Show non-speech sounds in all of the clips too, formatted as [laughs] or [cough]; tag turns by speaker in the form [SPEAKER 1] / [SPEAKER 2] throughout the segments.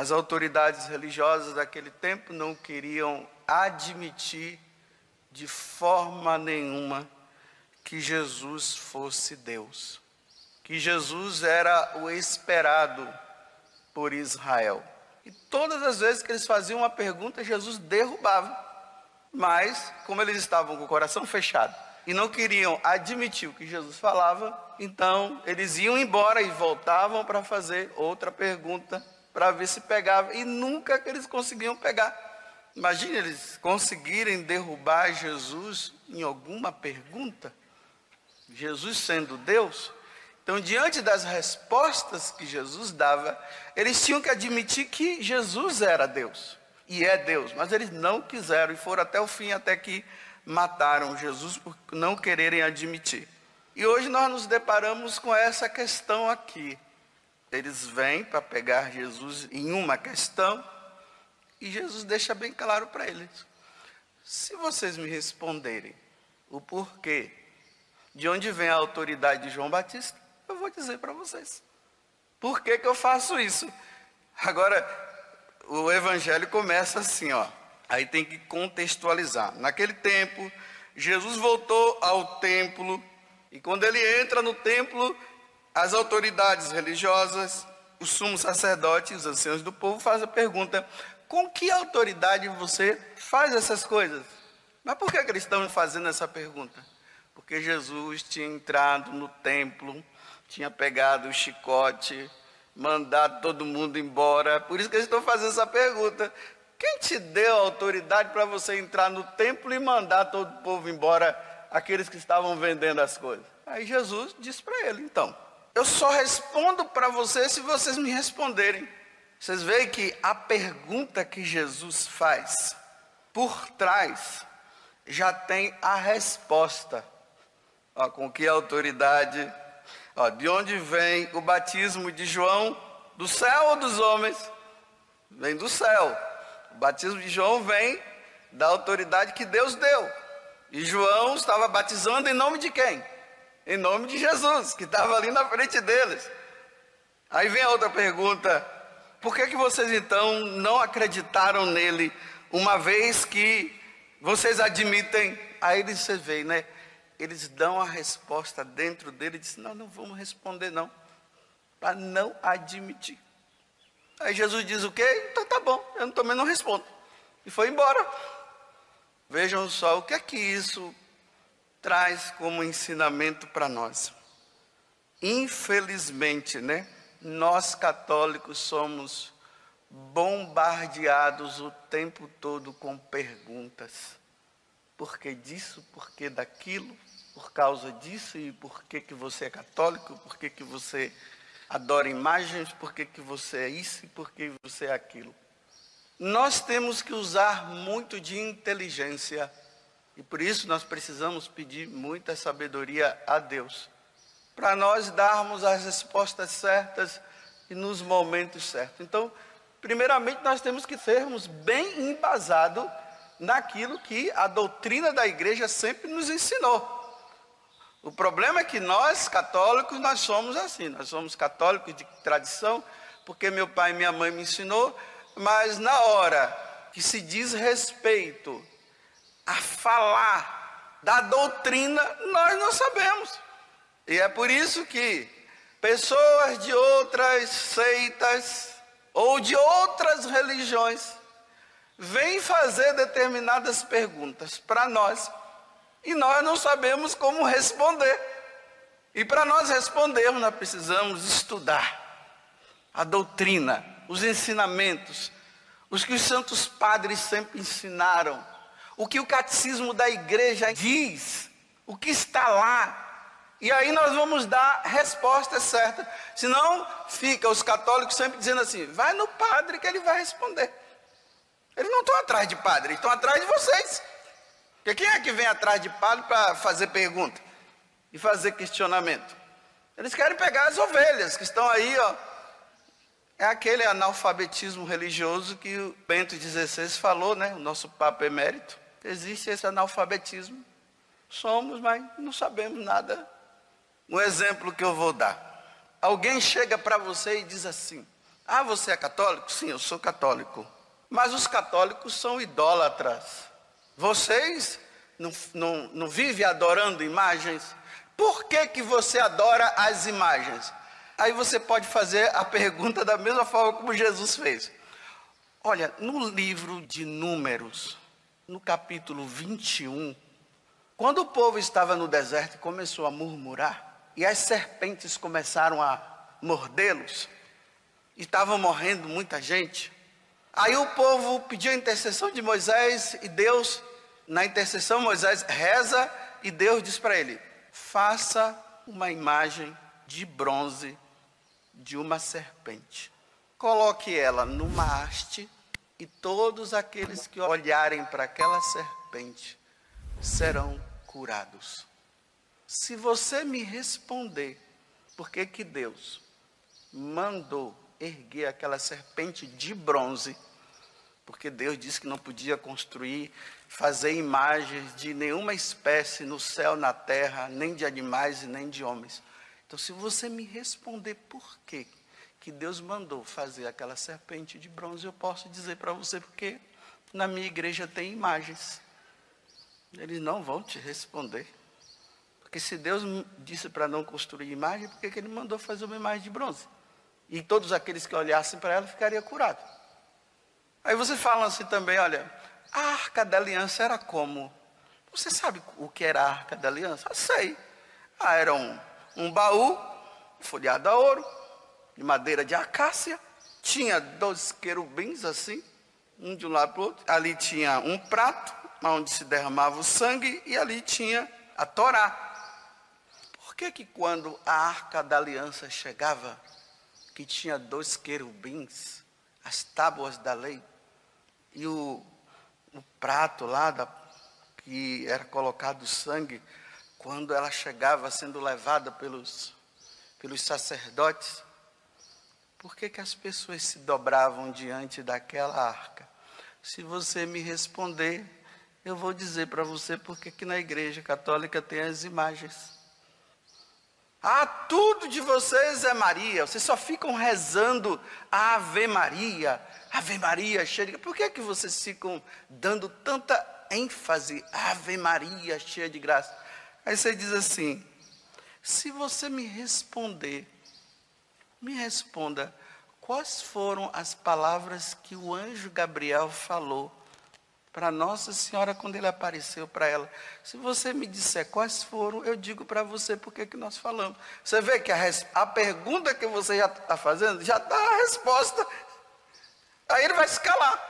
[SPEAKER 1] As autoridades religiosas daquele tempo não queriam admitir de forma nenhuma que Jesus fosse Deus, que Jesus era o esperado por Israel. E todas as vezes que eles faziam uma pergunta, Jesus derrubava. Mas, como eles estavam com o coração fechado e não queriam admitir o que Jesus falava, então eles iam embora e voltavam para fazer outra pergunta para ver se pegava. E nunca que eles conseguiam pegar. Imagine eles conseguirem derrubar Jesus em alguma pergunta. Jesus sendo Deus. Então, diante das respostas que Jesus dava, eles tinham que admitir que Jesus era Deus e é Deus, mas eles não quiseram e foram até o fim, até que mataram Jesus por não quererem admitir. E hoje nós nos deparamos com essa questão aqui. Eles vêm para pegar Jesus em uma questão e Jesus deixa bem claro para eles: se vocês me responderem o porquê, de onde vem a autoridade de João Batista, eu vou dizer para vocês. Por que, que eu faço isso? Agora, o evangelho começa assim, ó. Aí tem que contextualizar. Naquele tempo, Jesus voltou ao templo e quando ele entra no templo, as autoridades religiosas, os sumos sacerdotes, os anciãos do povo fazem a pergunta: com que autoridade você faz essas coisas? Mas por que, que eles estão fazendo essa pergunta? Porque Jesus tinha entrado no templo, tinha pegado o chicote, mandado todo mundo embora. Por isso que eles estão fazendo essa pergunta. Quem te deu a autoridade para você entrar no templo e mandar todo o povo embora, aqueles que estavam vendendo as coisas? Aí Jesus disse para ele: então, eu só respondo para vocês se vocês me responderem. Vocês veem que a pergunta que Jesus faz, por trás, já tem a resposta. Ó, com que autoridade Ó, de onde vem o batismo de João? Do céu ou dos homens? Vem do céu. O batismo de João vem da autoridade que Deus deu. E João estava batizando em nome de quem? Em nome de Jesus, que estava ali na frente deles. Aí vem a outra pergunta: por que, que vocês então não acreditaram nele, uma vez que vocês admitem? Aí você vê, né? eles dão a resposta dentro dele e dizem: Não, não vamos responder, não, para não admitir. Aí Jesus diz o quê? Então tá bom, eu também não respondo. E foi embora. Vejam só o que é que isso traz como ensinamento para nós. Infelizmente, né? Nós católicos somos bombardeados o tempo todo com perguntas. Por que disso? Por que daquilo? por causa disso e por que, que você é católico, por que, que você adora imagens, por que, que você é isso e por que você é aquilo. Nós temos que usar muito de inteligência e por isso nós precisamos pedir muita sabedoria a Deus, para nós darmos as respostas certas e nos momentos certos. Então, primeiramente nós temos que sermos bem embasados naquilo que a doutrina da igreja sempre nos ensinou. O problema é que nós, católicos, nós somos assim, nós somos católicos de tradição, porque meu pai e minha mãe me ensinou, mas na hora que se diz respeito a falar da doutrina, nós não sabemos. E é por isso que pessoas de outras seitas ou de outras religiões vêm fazer determinadas perguntas para nós e nós não sabemos como responder. E para nós respondermos, nós precisamos estudar a doutrina, os ensinamentos, os que os santos padres sempre ensinaram, o que o catecismo da igreja diz, o que está lá. E aí nós vamos dar respostas certas. Senão, fica os católicos sempre dizendo assim: vai no padre que ele vai responder. Eles não estão atrás de padre, estão atrás de vocês. Porque quem é que vem atrás de padre para fazer pergunta e fazer questionamento? Eles querem pegar as ovelhas que estão aí, ó. É aquele analfabetismo religioso que o Bento XVI falou, né? O nosso Papa Emérito. Existe esse analfabetismo. Somos, mas não sabemos nada. Um exemplo que eu vou dar. Alguém chega para você e diz assim: Ah, você é católico? Sim, eu sou católico. Mas os católicos são idólatras. Vocês não, não, não vivem adorando imagens? Por que, que você adora as imagens? Aí você pode fazer a pergunta da mesma forma como Jesus fez. Olha, no livro de Números, no capítulo 21, quando o povo estava no deserto e começou a murmurar, e as serpentes começaram a mordê-los, estavam morrendo muita gente. Aí o povo pediu a intercessão de Moisés e Deus, na intercessão, Moisés reza e Deus diz para ele: faça uma imagem de bronze de uma serpente. Coloque ela numa haste e todos aqueles que olharem para aquela serpente serão curados. Se você me responder por que que Deus mandou erguer aquela serpente de bronze, porque Deus disse que não podia construir, fazer imagens de nenhuma espécie no céu, na terra, nem de animais e nem de homens. Então, se você me responder por quê que Deus mandou fazer aquela serpente de bronze, eu posso dizer para você porque na minha igreja tem imagens. Eles não vão te responder. Porque se Deus disse para não construir imagem, por que ele mandou fazer uma imagem de bronze? E todos aqueles que olhassem para ela ficariam curados. Aí você fala assim também, olha, a arca da aliança era como? Você sabe o que era a arca da aliança? Eu sei. Ah, era um, um baú folhado a ouro, de madeira de acácia. Tinha dois querubins assim, um de um lado para o outro. Ali tinha um prato, onde se derramava o sangue, e ali tinha a Torá. Por que que quando a arca da aliança chegava, que tinha dois querubins, as tábuas da lei, e o, o prato lá da, que era colocado sangue, quando ela chegava sendo levada pelos, pelos sacerdotes, por que, que as pessoas se dobravam diante daquela arca? Se você me responder, eu vou dizer para você porque que na igreja católica tem as imagens. Ah, tudo de vocês é Maria. Vocês só ficam rezando Ave Maria, Ave Maria, cheia de... Por que, que vocês ficam dando tanta ênfase Ave Maria, cheia de graça? Aí você diz assim: se você me responder me responda, quais foram as palavras que o anjo Gabriel falou para Nossa Senhora quando ele apareceu para ela? Se você me disser quais foram, eu digo para você porque que nós falamos. Você vê que a, a pergunta que você já está fazendo já dá a resposta. Aí ele vai se calar.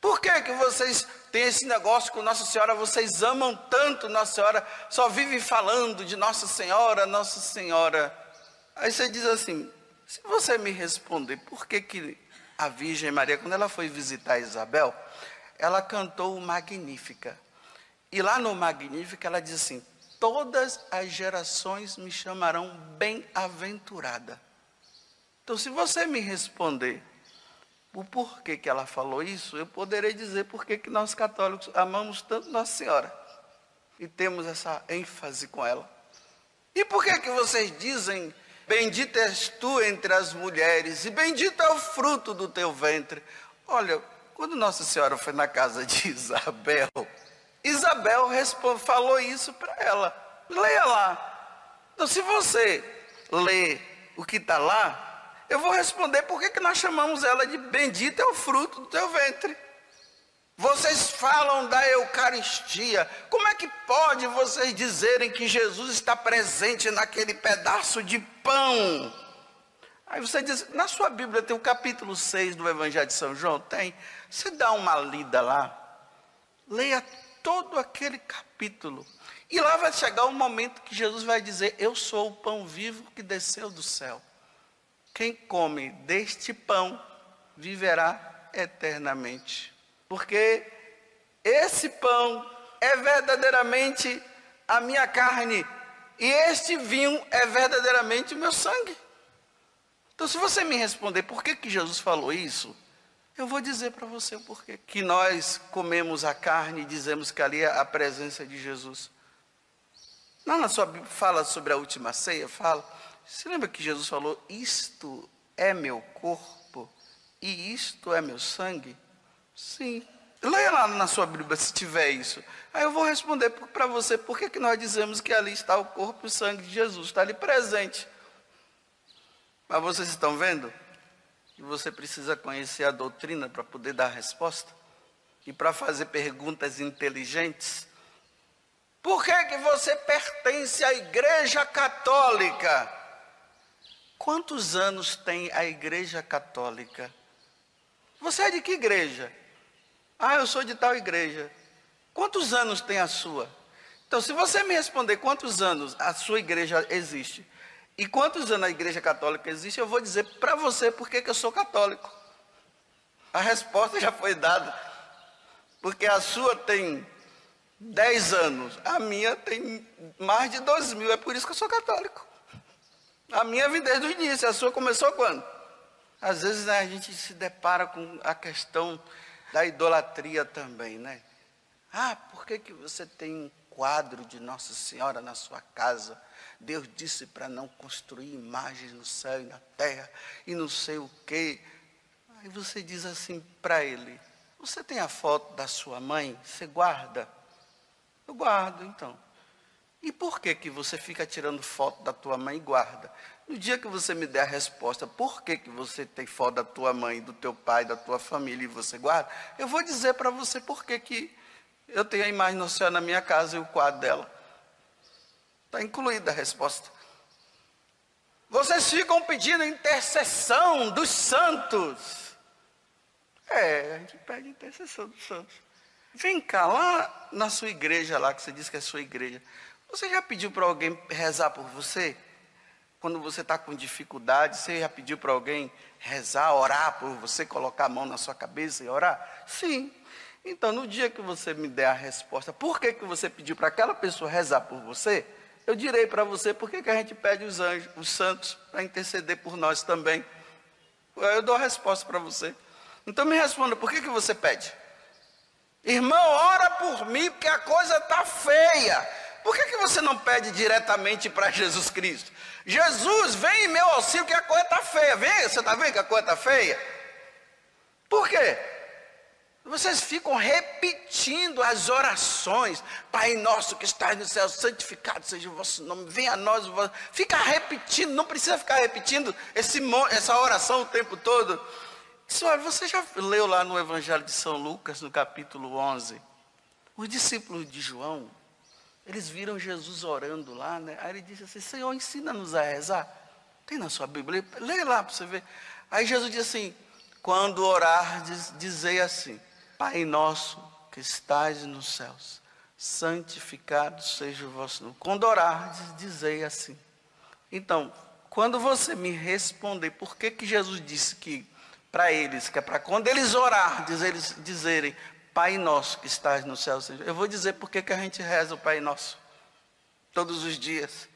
[SPEAKER 1] Por que, que vocês têm esse negócio com Nossa Senhora? Vocês amam tanto Nossa Senhora, só vivem falando de Nossa Senhora, Nossa Senhora. Aí você diz assim: se você me responder por que, que a Virgem Maria, quando ela foi visitar Isabel, ela cantou o Magnífica. E lá no Magnífica ela diz assim: Todas as gerações me chamarão bem-aventurada. Então, se você me responder o porquê que ela falou isso, eu poderei dizer por que nós católicos amamos tanto Nossa Senhora e temos essa ênfase com ela. E por que, que vocês dizem Bendita és tu entre as mulheres, e bendito é o fruto do teu ventre. Olha, quando Nossa Senhora foi na casa de [laughs] Isabel, Isabel falou isso para ela. Leia lá. Então, se você lê o que está lá, eu vou responder por que, nós chamamos ela de bendita é o fruto do teu ventre. Vocês falam da Eucaristia. Como é que pode vocês dizerem que Jesus está presente naquele pedaço de pão? Aí você diz, na sua Bíblia tem o capítulo 6 do Evangelho de São João? Tem. Você dá uma lida lá. Leia todo aquele capítulo. E lá vai chegar o momento que Jesus vai dizer: Eu sou o pão vivo que desceu do céu. Quem come deste pão viverá eternamente porque esse pão é verdadeiramente a minha carne e este vinho é verdadeiramente o meu sangue. Então, se você me responder por que, que Jesus falou isso, eu vou dizer para você o porquê. Que nós comemos a carne e dizemos que ali é a presença de Jesus. Não na sua Bíblia fala sobre a última ceia, fala. Você lembra que Jesus falou: Isto é meu corpo? E isto é meu sangue? Sim. Leia lá na sua Bíblia se tiver isso. Aí eu vou responder para você por que, que nós dizemos que ali está o corpo e o sangue de Jesus, está ali presente. Mas vocês estão vendo? Que você precisa conhecer a doutrina para poder dar resposta e para fazer perguntas inteligentes. Por que, que você pertence à Igreja Católica? Quantos anos tem a Igreja Católica? Você é de que igreja? Ah, eu sou de tal igreja. Quantos anos tem a sua? Então, se você me responder quantos anos a sua igreja existe e quantos anos a igreja católica existe, eu vou dizer para você por que eu sou católico. A resposta já foi dada. Porque a sua tem 10 anos, a minha tem mais de 12 mil, é por isso que eu sou católico. A minha vem desde o início, a sua começou quando? Às vezes né, a gente se depara com a questão da idolatria também, né? Ah, por que, que você tem um quadro de Nossa Senhora na sua casa? Deus disse para não construir imagens no céu e na terra e não sei o quê. Aí você diz assim para ele: Você tem a foto da sua mãe? Você guarda? Eu guardo, então. E por que, que você fica tirando foto da tua mãe e guarda? No dia que você me der a resposta, por que, que você tem foto da tua mãe, do teu pai, da tua família e você guarda, eu vou dizer para você por que, que eu tenho a imagem do céu na minha casa e o quadro dela. Está incluída a resposta. Vocês ficam pedindo intercessão dos santos. É, a gente pede intercessão dos santos. Vem cá, lá na sua igreja, lá que você diz que é sua igreja, você já pediu para alguém rezar por você? Quando você está com dificuldade, você já pediu para alguém rezar, orar por você, colocar a mão na sua cabeça e orar? Sim. Então, no dia que você me der a resposta, por que, que você pediu para aquela pessoa rezar por você? Eu direi para você por que, que a gente pede os anjos, os santos, para interceder por nós também. Eu dou a resposta para você. Então me responda, por que, que você pede? Irmão, ora por mim, porque a coisa está feia. Por que, que você não pede diretamente para Jesus Cristo? Jesus, vem em meu auxílio que a coisa está feia. Vem, você está vendo que a coisa está feia? Por quê? Vocês ficam repetindo as orações. Pai nosso que estás no céu, santificado seja o vosso nome. Venha a nós vosso. Fica repetindo, não precisa ficar repetindo esse, essa oração o tempo todo. Isso, você já leu lá no Evangelho de São Lucas, no capítulo 11? Os discípulos de João, eles viram Jesus orando lá, né? Aí ele disse assim: Senhor, ensina-nos a rezar. Tem na sua Bíblia? Leia lá para você ver. Aí Jesus disse assim: Quando orardes, dizei assim: Pai nosso que estás nos céus, santificado seja o vosso nome. Quando orardes, dizei assim. Então, quando você me responder, por que, que Jesus disse que para eles, que é para quando eles orar, eles dizerem, Pai nosso que estás no céu, Senhor. Eu vou dizer por que, a gente reza o Pai nosso todos os dias.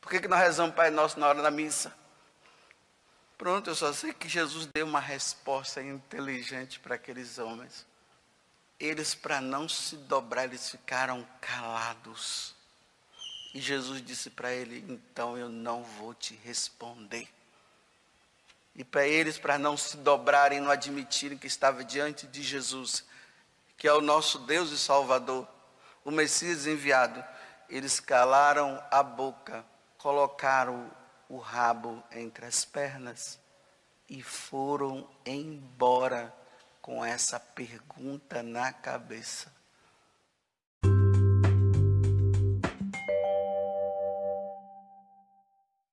[SPEAKER 1] Por que nós rezamos o Pai nosso na hora da missa? Pronto, eu só sei que Jesus deu uma resposta inteligente para aqueles homens. Eles, para não se dobrar, eles ficaram calados. E Jesus disse para ele: Então eu não vou te responder. E para eles, para não se dobrarem, não admitirem que estava diante de Jesus, que é o nosso Deus e Salvador, o Messias enviado, eles calaram a boca, colocaram o rabo entre as pernas e foram embora com essa pergunta na cabeça.